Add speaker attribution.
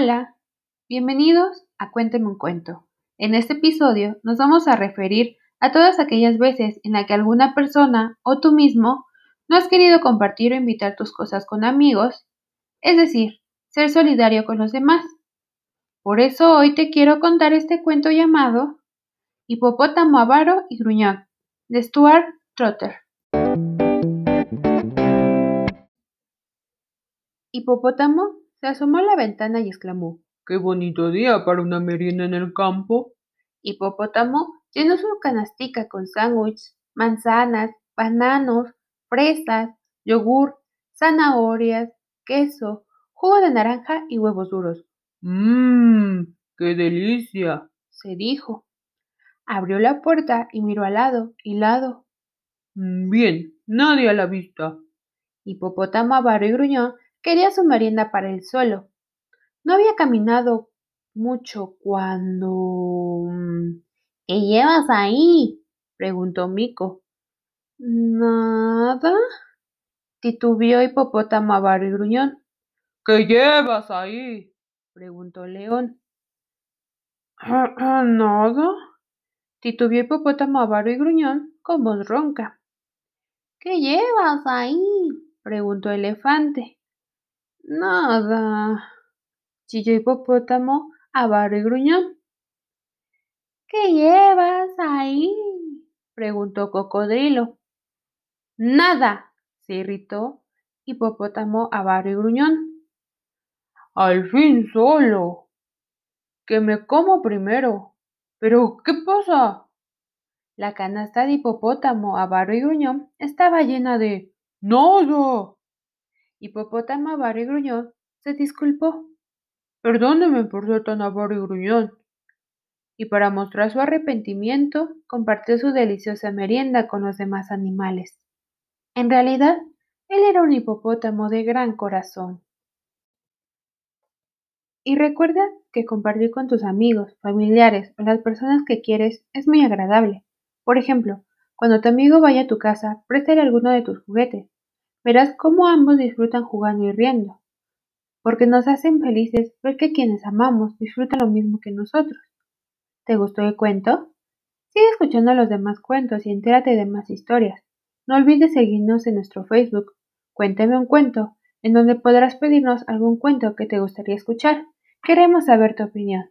Speaker 1: Hola, bienvenidos a Cuénteme un cuento. En este episodio nos vamos a referir a todas aquellas veces en las que alguna persona o tú mismo no has querido compartir o invitar tus cosas con amigos, es decir, ser solidario con los demás. Por eso hoy te quiero contar este cuento llamado Hipopótamo avaro y gruñón, de Stuart Trotter. Hipopótamo se asomó a la ventana y exclamó
Speaker 2: Qué bonito día para una merienda en el campo.
Speaker 1: Hipopótamo llenó su canastica con sándwiches, manzanas, bananos, fresas, yogur, zanahorias, queso, jugo de naranja y huevos duros.
Speaker 2: Mmm, qué delicia,
Speaker 1: se dijo. Abrió la puerta y miró al lado y lado.
Speaker 2: Mm, bien, nadie a la vista.
Speaker 1: Hipopótamo avaro y gruñón quería su merienda para el suelo. No había caminado mucho cuando... Mm, ¿Qué llevas ahí? preguntó Mico.
Speaker 3: Nada, titubeó Hipopótamo avaro y gruñón.
Speaker 2: ¿Qué llevas ahí?
Speaker 1: preguntó León.
Speaker 3: Nada,
Speaker 1: titubeó Hipopótamo avaro y gruñón con voz ronca.
Speaker 3: ¿Qué llevas ahí?
Speaker 1: preguntó Elefante.
Speaker 3: Nada,
Speaker 1: chilló Hipopótamo, avaro y gruñón.
Speaker 3: ¿Qué llevas ahí?
Speaker 1: preguntó Cocodrilo. Nada, se irritó Hipopótamo, avaro y gruñón.
Speaker 2: Al fin solo. Que me como primero. ¿Pero qué pasa?
Speaker 1: La canasta de hipopótamo, avaro y gruñón estaba llena de
Speaker 2: nada.
Speaker 1: Hipopótamo, avaro y gruñón se disculpó.
Speaker 2: Perdóneme por ser tan avaro y gruñón.
Speaker 1: Y para mostrar su arrepentimiento, compartió su deliciosa merienda con los demás animales. En realidad, él era un hipopótamo de gran corazón. Y recuerda que compartir con tus amigos, familiares o las personas que quieres es muy agradable. Por ejemplo, cuando tu amigo vaya a tu casa, préstale alguno de tus juguetes. Verás cómo ambos disfrutan jugando y riendo, porque nos hacen felices ver que quienes amamos disfrutan lo mismo que nosotros. ¿Te gustó el cuento? Sigue escuchando los demás cuentos y entérate de más historias. No olvides seguirnos en nuestro Facebook, Cuénteme un cuento, en donde podrás pedirnos algún cuento que te gustaría escuchar. Queremos saber tu opinión.